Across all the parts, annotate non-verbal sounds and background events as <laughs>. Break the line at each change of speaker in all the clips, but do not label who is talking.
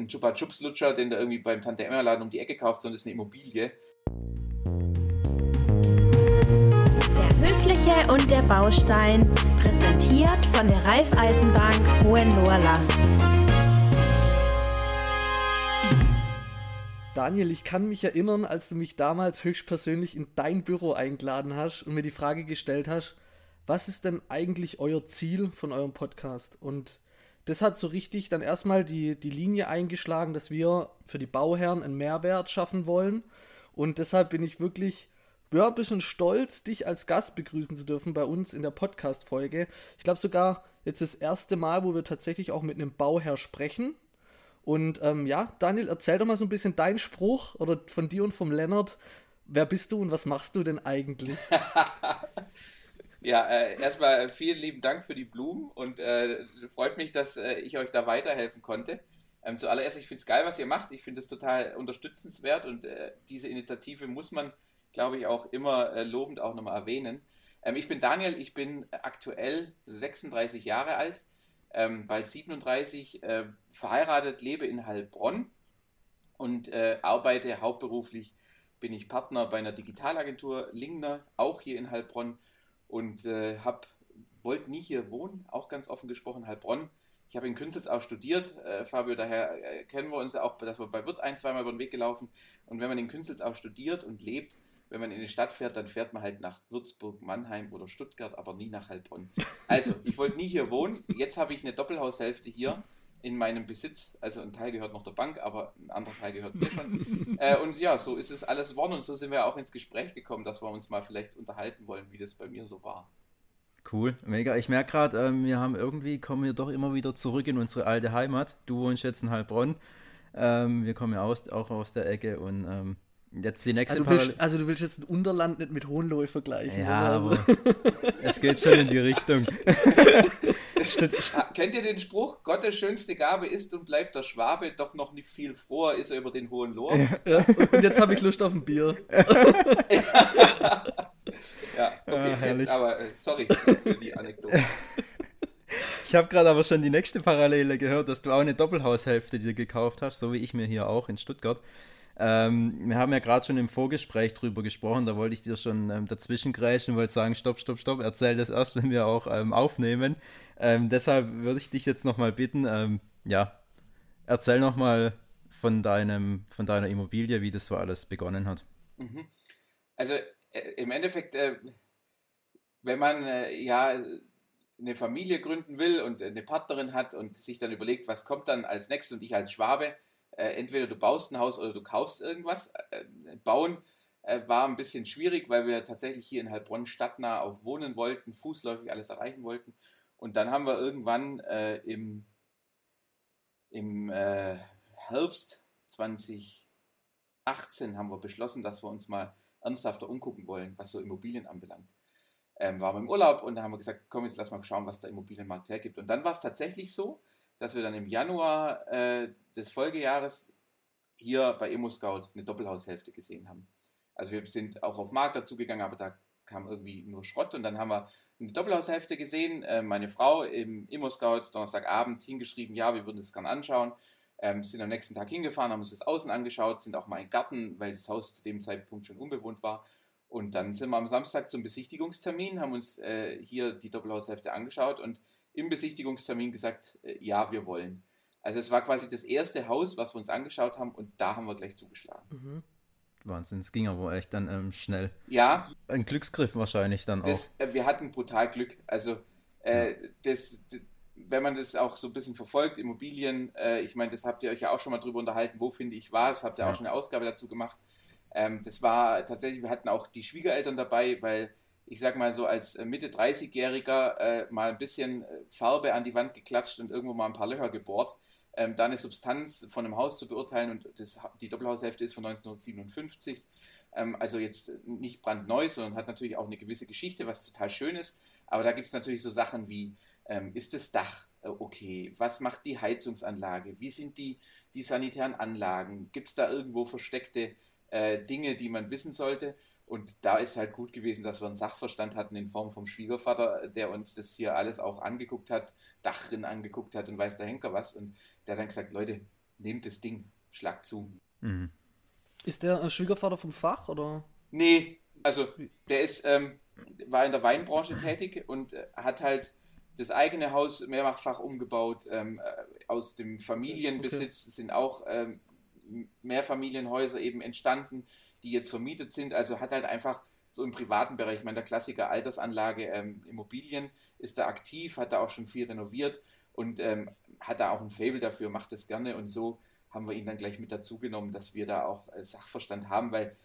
ein Chupa Chups Lutscher, den du irgendwie beim Tante Emma Laden um die Ecke kaufst, sondern es ist eine Immobilie.
Der Höfliche und der Baustein, präsentiert von der Raiffeisenbank Hohenlohrland.
Daniel, ich kann mich erinnern, als du mich damals höchstpersönlich in dein Büro eingeladen hast und mir die Frage gestellt hast, was ist denn eigentlich euer Ziel von eurem Podcast? Und das hat so richtig dann erstmal die, die Linie eingeschlagen, dass wir für die Bauherren einen Mehrwert schaffen wollen. Und deshalb bin ich wirklich ja, ein bisschen stolz, dich als Gast begrüßen zu dürfen bei uns in der Podcast-Folge. Ich glaube sogar jetzt das erste Mal, wo wir tatsächlich auch mit einem Bauherr sprechen. Und ähm, ja, Daniel, erzähl doch mal so ein bisschen deinen Spruch oder von dir und vom Lennart. Wer bist du und was machst du denn eigentlich? <laughs>
Ja, äh, erstmal vielen lieben Dank für die Blumen und äh, freut mich, dass äh, ich euch da weiterhelfen konnte. Ähm, zuallererst, ich finde es geil, was ihr macht. Ich finde es total unterstützenswert und äh, diese Initiative muss man, glaube ich, auch immer äh, lobend auch nochmal erwähnen. Ähm, ich bin Daniel, ich bin aktuell 36 Jahre alt, ähm, bald 37, äh, verheiratet, lebe in Heilbronn und arbeite hauptberuflich, bin ich Partner bei einer Digitalagentur Lingner, auch hier in Heilbronn und äh, hab, wollte nie hier wohnen, auch ganz offen gesprochen, Heilbronn. Ich habe in Künzels auch studiert, äh, Fabio, daher äh, kennen wir uns auch, dass wir bei Wirt ein, zweimal über den Weg gelaufen. Und wenn man in Künzels auch studiert und lebt, wenn man in die Stadt fährt, dann fährt man halt nach Würzburg, Mannheim oder Stuttgart, aber nie nach Heilbronn. Also, ich wollte nie hier wohnen. Jetzt habe ich eine Doppelhaushälfte hier in meinem Besitz. Also ein Teil gehört noch der Bank, aber ein anderer Teil gehört mir schon. <laughs> äh, und ja, so ist es alles geworden und so sind wir auch ins Gespräch gekommen, dass wir uns mal vielleicht unterhalten wollen, wie das bei mir so war.
Cool, mega. Ich merke gerade, ähm, wir haben irgendwie, kommen wir doch immer wieder zurück in unsere alte Heimat. Du wohnst jetzt in Heilbronn. Ähm, wir kommen ja aus, auch aus der Ecke und ähm, jetzt die nächste
also du, willst, also du willst jetzt ein Unterland nicht mit Hohenlohe vergleichen.
Ja, aber <laughs> es geht schon in die Richtung. <laughs> <laughs>
Kennt ihr den Spruch, Gottes schönste Gabe ist und bleibt der Schwabe, doch noch nicht viel froher ist er über den hohen Lohr? Ja,
ja. Und jetzt habe ich Lust auf ein Bier. <laughs>
ja, okay, ah, jetzt, aber äh, sorry für die Anekdote. <laughs>
Ich habe gerade aber schon die nächste Parallele gehört, dass du auch eine Doppelhaushälfte dir gekauft hast, so wie ich mir hier auch in Stuttgart. Ähm, wir haben ja gerade schon im Vorgespräch drüber gesprochen, da wollte ich dir schon ähm, dazwischen grätschen, wollte sagen, stopp, stopp, stopp, erzähl das erst, wenn wir auch ähm, aufnehmen. Ähm, deshalb würde ich dich jetzt nochmal bitten, ähm, ja, erzähl nochmal von deinem, von deiner Immobilie, wie das so alles begonnen hat.
Mhm. Also äh, im Endeffekt, äh, wenn man äh, ja eine Familie gründen will und eine Partnerin hat und sich dann überlegt, was kommt dann als nächstes und ich als Schwabe, äh, entweder du baust ein Haus oder du kaufst irgendwas. Äh, bauen äh, war ein bisschen schwierig, weil wir tatsächlich hier in Heilbronn stadtnah auch wohnen wollten, fußläufig alles erreichen wollten. Und dann haben wir irgendwann äh, im, im äh, Herbst 2018 haben wir beschlossen, dass wir uns mal ernsthafter umgucken wollen, was so Immobilien anbelangt. Ähm, waren wir im Urlaub und da haben wir gesagt, komm, jetzt lass mal schauen, was der Immobilienmarkt hergibt. Und dann war es tatsächlich so, dass wir dann im Januar äh, des Folgejahres hier bei Scout eine Doppelhaushälfte gesehen haben. Also wir sind auch auf Markt dazugegangen, aber da kam irgendwie nur Schrott und dann haben wir eine Doppelhaushälfte gesehen. Äh, meine Frau im Scout Donnerstagabend hingeschrieben, ja, wir würden das gerne anschauen. Ähm, sind am nächsten Tag hingefahren, haben uns das außen angeschaut, sind auch mal den Garten, weil das Haus zu dem Zeitpunkt schon unbewohnt war. Und dann sind wir am Samstag zum Besichtigungstermin, haben uns äh, hier die Doppelhaushälfte angeschaut und im Besichtigungstermin gesagt, äh, ja, wir wollen. Also es war quasi das erste Haus, was wir uns angeschaut haben und da haben wir gleich zugeschlagen. Mhm.
Wahnsinn, es ging aber echt dann ähm, schnell.
Ja.
Ein Glücksgriff wahrscheinlich dann
das, auch. Äh, wir hatten brutal Glück. Also äh, ja. das, das, wenn man das auch so ein bisschen verfolgt, Immobilien, äh, ich meine, das habt ihr euch ja auch schon mal drüber unterhalten, wo finde ich was, habt ihr ja. auch schon eine Ausgabe dazu gemacht. Ähm, das war tatsächlich, wir hatten auch die Schwiegereltern dabei, weil ich sag mal so als äh, Mitte 30-Jähriger äh, mal ein bisschen äh, Farbe an die Wand geklatscht und irgendwo mal ein paar Löcher gebohrt. Ähm, da eine Substanz von einem Haus zu beurteilen und das, die Doppelhaushälfte ist von 1957. Ähm, also jetzt nicht brandneu, sondern hat natürlich auch eine gewisse Geschichte, was total schön ist. Aber da gibt es natürlich so Sachen wie, ähm, ist das Dach äh, okay? Was macht die Heizungsanlage? Wie sind die, die sanitären Anlagen? Gibt es da irgendwo versteckte äh, Dinge, die man wissen sollte? Und da ist halt gut gewesen, dass wir einen Sachverstand hatten in Form vom Schwiegervater, der uns das hier alles auch angeguckt hat, Dachrin angeguckt hat und weiß der Henker was. Und der hat dann gesagt, Leute, nehmt das Ding, schlag zu.
Mhm. Ist der äh, Schwiegervater vom Fach oder?
Nee, also der ist, ähm, war in der Weinbranche tätig und äh, hat halt das eigene Haus mehrfach umgebaut. Ähm, äh, aus dem Familienbesitz okay. sind auch ähm, Mehrfamilienhäuser eben entstanden, die jetzt vermietet sind. Also hat halt einfach so im privaten Bereich, ich meine, der Klassiker Altersanlage, ähm, Immobilien ist da aktiv, hat da auch schon viel renoviert und ähm, hat da auch ein Fable dafür, macht das gerne und so haben wir ihn dann gleich mit dazu genommen, dass wir da auch äh, Sachverstand haben, weil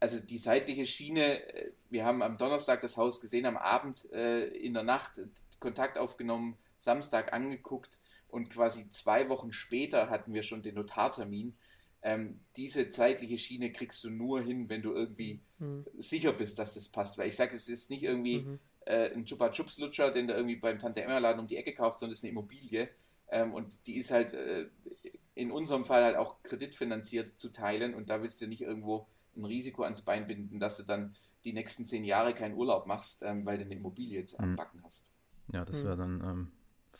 also die seitliche Schiene, äh, wir haben am Donnerstag das Haus gesehen, am Abend äh, in der Nacht Kontakt aufgenommen, Samstag angeguckt und quasi zwei Wochen später hatten wir schon den Notartermin. Ähm, diese zeitliche Schiene kriegst du nur hin, wenn du irgendwie mhm. sicher bist, dass das passt. Weil ich sage, es ist nicht irgendwie mhm. äh, ein Chupa Chups Lutscher, den du irgendwie beim Tante Emma Laden um die Ecke kaufst, sondern es ist eine Immobilie. Ähm, und die ist halt äh, in unserem Fall halt auch kreditfinanziert zu teilen und da willst du nicht irgendwo ein Risiko ans Bein binden, dass du dann die nächsten zehn Jahre keinen Urlaub machst, ähm, weil du eine Immobilie jetzt mhm. am Backen hast.
Ja, das wäre dann ähm,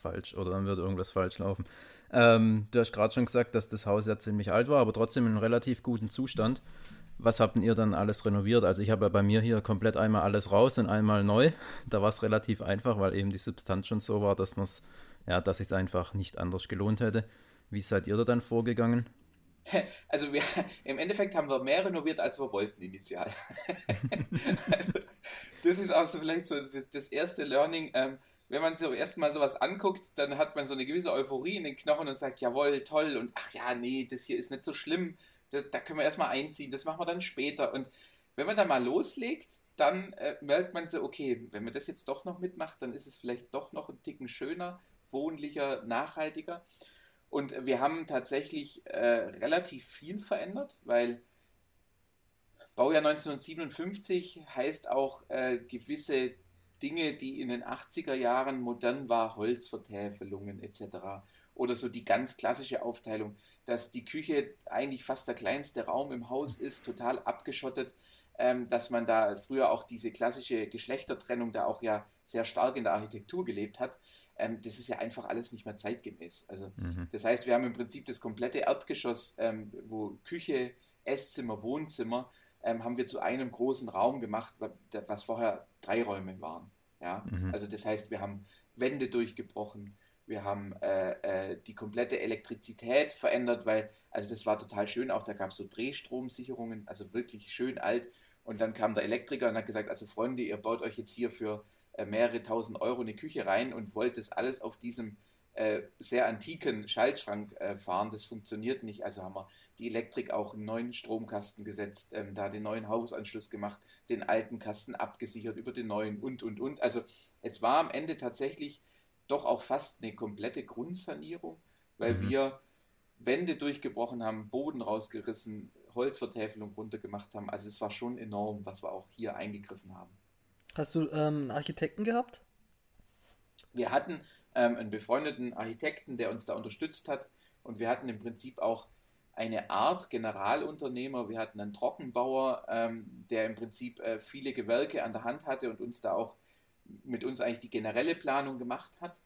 falsch oder dann würde irgendwas falsch laufen. Ähm, du hast gerade schon gesagt, dass das Haus ja ziemlich alt war, aber trotzdem in relativ guten Zustand. Was habt ihr dann alles renoviert? Also ich habe ja bei mir hier komplett einmal alles raus und einmal neu. <laughs> Da war es relativ einfach, weil eben die Substanz schon so war, dass man es, ja, dass es einfach nicht anders gelohnt hätte. Wie seid ihr da dann vorgegangen? <laughs>
Also wir, <laughs> im Endeffekt haben wir mehr renoviert, als wir wollten initial. also, das ist auch so vielleicht so das erste Learning. Ähm, wenn man so erstmal sowas anguckt, dann hat man so eine gewisse Euphorie in den Knochen und sagt, jawohl, toll und ach ja, nee, das hier ist nicht so schlimm. Das, da können wir erstmal einziehen, das machen wir dann später. Und wenn man da mal loslegt, dann äh, merkt man so, okay, wenn man das jetzt doch noch mitmacht, dann ist es vielleicht doch noch ein Ticken schöner, wohnlicher, nachhaltiger. Und wir haben tatsächlich äh, relativ viel verändert, weil Baujahr 1957 heißt auch äh, gewisse Dinge, die in den 80er Jahren modern war, Holzvertäfelungen etc. Oder so die ganz klassische Aufteilung, dass die Küche eigentlich fast der kleinste Raum im Haus ist, total abgeschottet, ähm, dass man da früher auch diese klassische Geschlechtertrennung da auch ja sehr stark in der Architektur gelebt hat ähm, das ist ja einfach alles nicht mehr zeitgemäß. Also mhm. das heißt, wir haben im Prinzip das komplette Erdgeschoss, ähm, wo Küche, Esszimmer, Wohnzimmer, ähm, haben wir zu einem großen Raum gemacht, was vorher drei Räume waren. Ja? Mhm. Also das heißt, wir haben Wände durchgebrochen, wir haben äh, äh, die komplette Elektrizität verändert, weil, also das war total schön, auch da gab es so Drehstromsicherungen, also wirklich schön alt. Und dann kam der Elektriker und hat gesagt, also Freunde, ihr baut euch jetzt hier für äh, mehrere tausend Euro in die Küche rein und wollt das alles auf diesem äh, sehr antiken Schaltschrank äh, fahren. Das funktioniert nicht. Also haben wir die Elektrik auch einen neuen Stromkasten gesetzt, ähm, da den neuen Hausanschluss gemacht, den alten Kasten abgesichert über den neuen und, und, und. Also es war am Ende tatsächlich doch auch fast eine komplette Grundsanierung, weil mhm. wir Wände durchgebrochen haben, Boden rausgerissen, Holzvertäfelung runtergemacht haben. Also es war schon enorm, was wir auch hier eingegriffen haben.
Hast du ähm, einen Architekten gehabt?
Wir hatten ähm, einen befreundeten Architekten, der uns da unterstützt hat. Und wir hatten im Prinzip auch eine Art Generalunternehmer. Wir hatten einen Trockenbauer, ähm, der im Prinzip äh, viele Gewerke an der Hand hatte und uns da auch mit uns eigentlich die generelle Planung gemacht hat.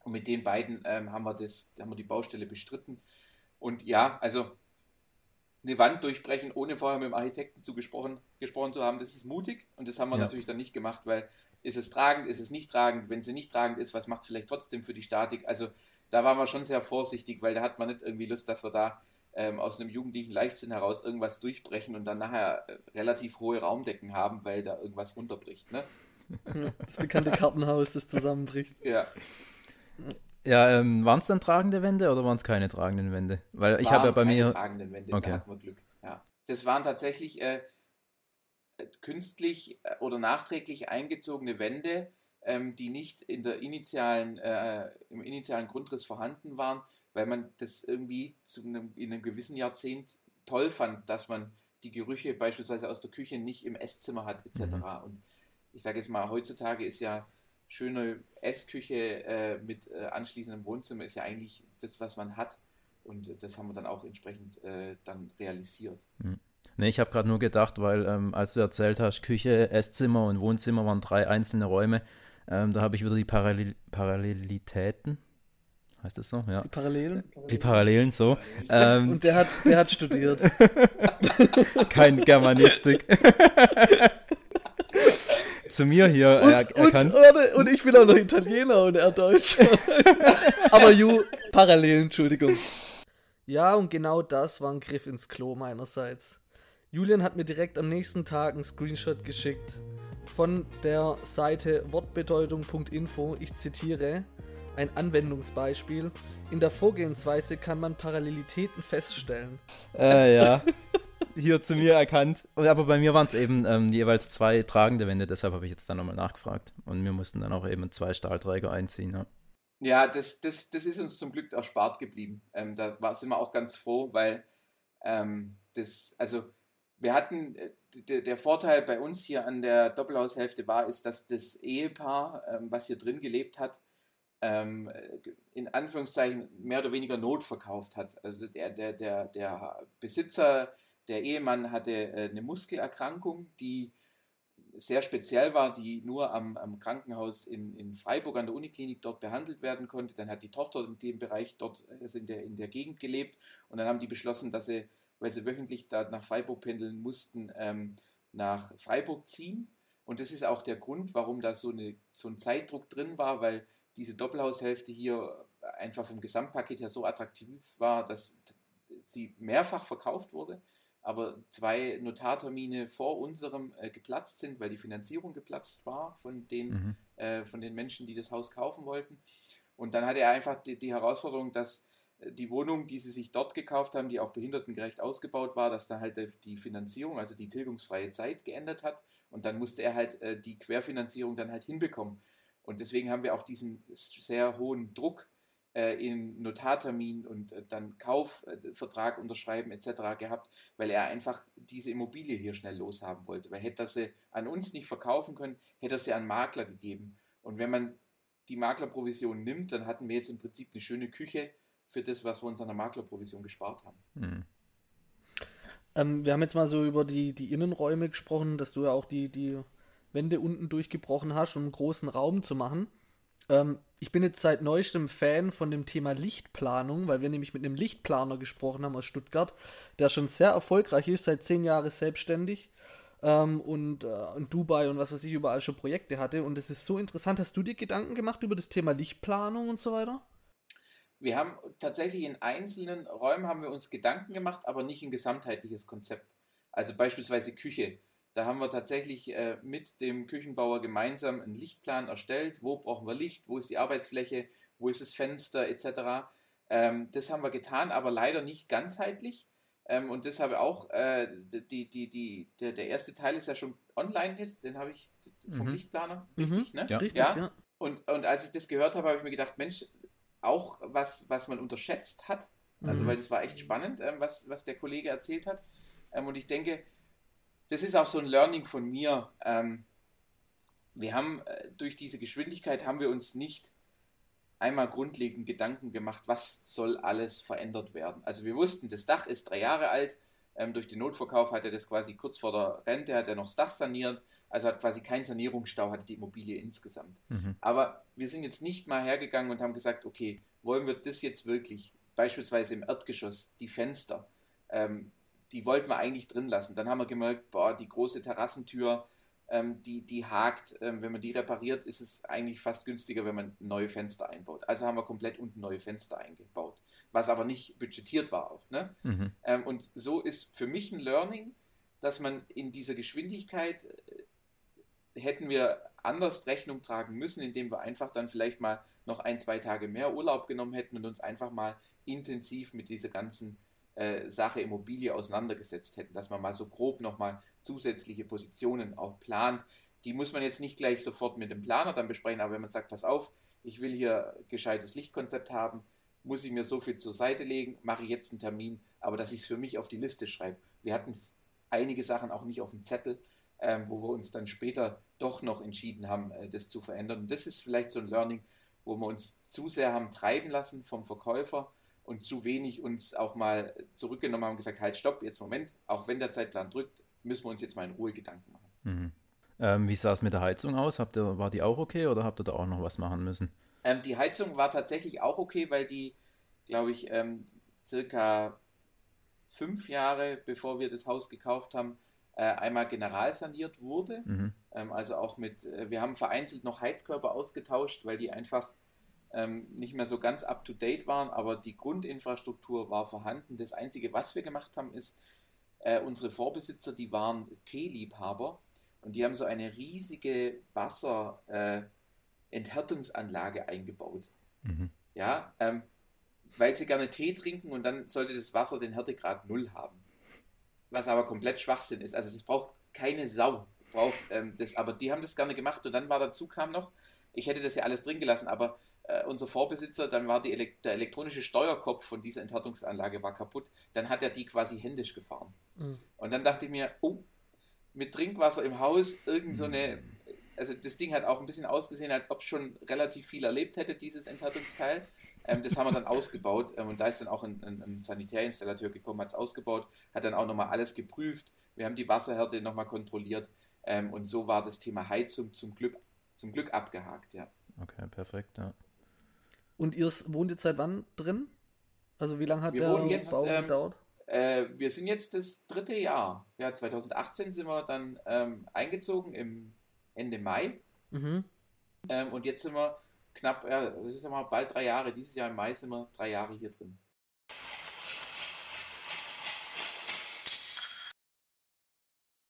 Und mit den beiden ähm, haben, wir das, haben wir die Baustelle bestritten. Und ja, also eine Wand durchbrechen, ohne vorher mit dem Architekten zu gesprochen, gesprochen zu haben, das ist mutig und das haben wir ja. natürlich dann nicht gemacht, weil ist es tragend, ist es nicht tragend, wenn sie nicht tragend ist, was macht es vielleicht trotzdem für die Statik? Also da waren wir schon sehr vorsichtig, weil da hat man nicht irgendwie Lust, dass wir da ähm, aus einem jugendlichen Leichtsinn heraus irgendwas durchbrechen und dann nachher äh, relativ hohe Raumdecken haben, weil da irgendwas runterbricht. Ne? <laughs>
das bekannte Kartenhaus, das zusammenbricht.
Ja.
Ja, ähm, waren es dann tragende Wände oder waren es keine tragenden Wände? Weil ich habe ja bei mir.
tragenden Wände, okay. da hatten wir Glück. Ja. Das waren tatsächlich äh, künstlich äh, oder nachträglich eingezogene Wände, ähm, die nicht in der initialen, äh, im initialen Grundriss vorhanden waren, weil man das irgendwie zu einem, in einem gewissen Jahrzehnt toll fand, dass man die Gerüche beispielsweise aus der Küche nicht im Esszimmer hat, etc. Mhm. Und ich sage jetzt mal, heutzutage ist ja schöne Essküche äh, mit äh, anschließendem Wohnzimmer ist ja eigentlich das, was man hat. Und das haben wir dann auch entsprechend äh, dann realisiert.
Mhm. Nee, ich habe gerade nur gedacht, weil ähm, als du erzählt hast, Küche, Esszimmer und Wohnzimmer waren drei einzelne Räume, ähm, da habe ich wieder die Parallel Parallelitäten, heißt das so? Ja.
Die Parallelen.
Die Parallelen so. <laughs>
Ähm, Und der hat, der hat studiert. <laughs>
Kein Germanistik. <laughs> Zu mir hier
und,
er, erkannt.
Und, und, ich bin auch noch Italiener und er Deutsch. Aber you, Parallelen, Entschuldigung. Ja, und genau das war ein Griff ins Klo meinerseits. Julian hat mir direkt am nächsten Tag einen Screenshot geschickt von der Seite wortbedeutung.info. Ich zitiere ein Anwendungsbeispiel. In der Vorgehensweise kann man Parallelitäten feststellen.
Äh, ja. <laughs> Hier zu mir erkannt. Aber bei mir waren es eben ähm, jeweils zwei tragende Wände, deshalb habe ich jetzt dann nochmal nachgefragt. Und wir mussten dann auch eben zwei Stahlträger einziehen. Ja.
Ja, das, das, das ist uns zum Glück erspart geblieben. Ähm, da war, sind wir auch ganz froh, weil ähm, das, also wir hatten, äh, der, Vorteil bei uns hier an der Doppelhaushälfte war, ist, dass das Ehepaar, ähm, was hier drin gelebt hat, ähm, in Anführungszeichen mehr oder weniger Not verkauft hat. Also der, der, der, der Besitzer, der Ehemann hatte äh, eine Muskelerkrankung, die sehr speziell war, die nur am, am Krankenhaus in, in, Freiburg an der Uniklinik dort behandelt werden konnte. Dann hat die Tochter in dem Bereich dort also in, der, in der Gegend gelebt und dann haben die beschlossen, dass sie, weil sie wöchentlich da nach Freiburg pendeln mussten, ähm, nach Freiburg ziehen. Und das ist auch der Grund, warum da so, eine, so ein Zeitdruck drin war, weil diese Doppelhaushälfte hier einfach vom Gesamtpaket her so attraktiv war, dass sie mehrfach verkauft wurde aber zwei Notartermine vor unserem äh, geplatzt sind, weil die Finanzierung geplatzt war von den, mhm. äh, von den Menschen, die das Haus kaufen wollten. Und dann hatte er einfach die, die, Herausforderung, dass die Wohnung, die sie sich dort gekauft haben, die auch behindertengerecht ausgebaut war, dass da halt die Finanzierung, also die tilgungsfreie Zeit geändert hat. Und dann musste er halt äh, die Querfinanzierung dann halt hinbekommen. Und deswegen haben wir auch diesen sehr hohen Druck äh, im Notartermin und äh, dann Kaufvertrag unterschreiben etc. gehabt, weil er einfach diese Immobilie hier schnell loshaben wollte. Weil hätte er sie an uns nicht verkaufen können, hätte er sie an Makler gegeben. Und wenn man die Maklerprovision nimmt, dann hatten wir jetzt im Prinzip eine schöne Küche für das, was wir uns an der Maklerprovision gespart haben. Mhm.
Ähm, wir haben jetzt mal so über die, die Innenräume gesprochen, dass du ja auch die, die Wände unten durchgebrochen hast, um einen großen Raum zu machen. Ähm, ich bin jetzt seit neuestem Fan von dem Thema Lichtplanung, weil wir nämlich mit einem Lichtplaner gesprochen haben aus Stuttgart, der schon sehr erfolgreich ist, seit zehn Jahren selbstständig ähm, und äh, in Dubai und was weiß ich überall schon Projekte hatte. Und es ist so interessant. Hast du dir Gedanken gemacht über das Thema Lichtplanung und so weiter?
Wir haben tatsächlich in einzelnen Räumen haben wir uns Gedanken gemacht, aber nicht ein gesamtheitliches Konzept. Also beispielsweise Küche. Da haben wir tatsächlich äh, mit dem Küchenbauer gemeinsam einen Lichtplan erstellt. Wo brauchen wir Licht? Wo ist die Arbeitsfläche? Wo ist das Fenster etc. Ähm, das haben wir getan, aber leider nicht ganzheitlich. Ähm, und das habe auch, äh, die, die, die, der, der erste Teil ist ja schon online ist, den habe ich vom mhm. Lichtplaner, richtig, mhm. ne?
Ja, richtig, ja.
ja. Und, und als ich das gehört habe, habe ich mir gedacht, Mensch, auch was, was man unterschätzt hat, also mhm. weil das war echt spannend, ähm, was, was der Kollege erzählt hat. Ähm, und ich denke, das ist auch so ein Learning von mir. Ähm, wir haben äh, durch diese Geschwindigkeit haben wir uns nicht einmal grundlegend Gedanken gemacht, was soll alles verändert werden. Also wir wussten, das Dach ist drei Jahre alt. Ähm, durch den Notverkauf hat er das quasi kurz vor der Rente, hat er noch das Dach saniert. Also hat quasi keinen Sanierungsstau, hatte die Immobilie insgesamt. Mhm. Aber wir sind jetzt nicht mal hergegangen und haben gesagt, okay, wollen wir das jetzt wirklich, beispielsweise im Erdgeschoss, die Fenster, ähm, die wollten wir eigentlich drin lassen. Dann haben wir gemerkt, boah, die große Terrassentür, ähm, die, die hakt. Ähm, wenn man die repariert, ist es eigentlich fast günstiger, wenn man neue Fenster einbaut. Also haben wir komplett unten neue Fenster eingebaut, was aber nicht budgetiert war auch. Ne? Mhm. Ähm, und so ist für mich ein Learning, dass man in dieser Geschwindigkeit äh, hätten wir anders Rechnung tragen müssen, indem wir einfach dann vielleicht mal noch ein, zwei Tage mehr Urlaub genommen hätten und uns einfach mal intensiv mit dieser ganzen äh, Sache Immobilie auseinandergesetzt hätten, dass man mal so grob nochmal zusätzliche Positionen auch plant. Die muss man jetzt nicht gleich sofort mit dem Planer dann besprechen, aber wenn man sagt, pass auf, ich will hier gescheites Lichtkonzept haben, muss ich mir so viel zur Seite legen, mache ich jetzt einen Termin, aber dass ich es für mich auf die Liste schreibe. Wir hatten einige Sachen auch nicht auf dem Zettel, ähm, wo wir uns dann später doch noch entschieden haben, äh, das zu verändern. Und das ist vielleicht so ein Learning, wo wir uns zu sehr haben treiben lassen vom Verkäufer und zu wenig uns auch mal zurückgenommen haben und gesagt, halt, stopp, jetzt Moment, auch wenn der Zeitplan drückt, müssen wir uns jetzt mal in Ruhe Gedanken machen.
Mhm. Ähm, wie sah es mit der Heizung aus? Habt ihr, war die auch okay oder habt ihr da auch noch was machen müssen?
Ähm, die Heizung war tatsächlich auch okay, weil die, glaube ich, ähm, circa fünf Jahre bevor wir das Haus gekauft haben, einmal generalsaniert wurde. Mhm. Ähm, also auch mit, äh, wir haben vereinzelt noch Heizkörper ausgetauscht, weil die einfach ähm, nicht mehr so ganz up-to-date waren, aber die Grundinfrastruktur war vorhanden. Das Einzige, was wir gemacht haben, ist, äh, unsere Vorbesitzer, die waren Teeliebhaber und die haben so eine riesige Wasserenthärtungsanlage äh, eingebaut. Mhm. Ja, ähm, weil sie gerne Tee trinken und dann sollte das Wasser den Härtegrad null haben. Was aber komplett Schwachsinn ist. Also das braucht keine Sau. Braucht ähm, das, aber die haben das gerne gemacht und dann war dazu kam noch, ich hätte das ja alles drin gelassen, aber äh, unser Vorbesitzer, dann war die, der elektronische Steuerkopf von dieser Enthärtungsanlage war kaputt, dann hat er die quasi händisch gefahren. Mhm. Und dann dachte ich mir, oh, mit Trinkwasser im Haus, irgend so eine, also das Ding hat auch ein bisschen ausgesehen, als ob schon relativ viel erlebt hätte, dieses Enthärtungsteil. Ähm, das haben wir dann ausgebaut ähm, und da ist dann auch ein, ein, ein Sanitärinstallateur gekommen, hat es ausgebaut, hat dann auch nochmal alles geprüft. Wir haben die Wasserhärte nochmal kontrolliert ähm, und so war das Thema Heizung zum Glück, zum Glück abgehakt, ja.
Okay, perfekt, ja.
Und ihr wohnt jetzt seit wann drin? Also wie lange hat wir der
jetzt, Bau ähm, gedauert? Äh, wir sind jetzt das dritte Jahr. Ja, 2018 sind wir dann ähm, eingezogen im Ende Mai. Mhm. Ähm, und jetzt sind wir knapp, ja, ich sag mal, bald drei Jahre. Dieses Jahr im Mai sind wir drei Jahre hier drin.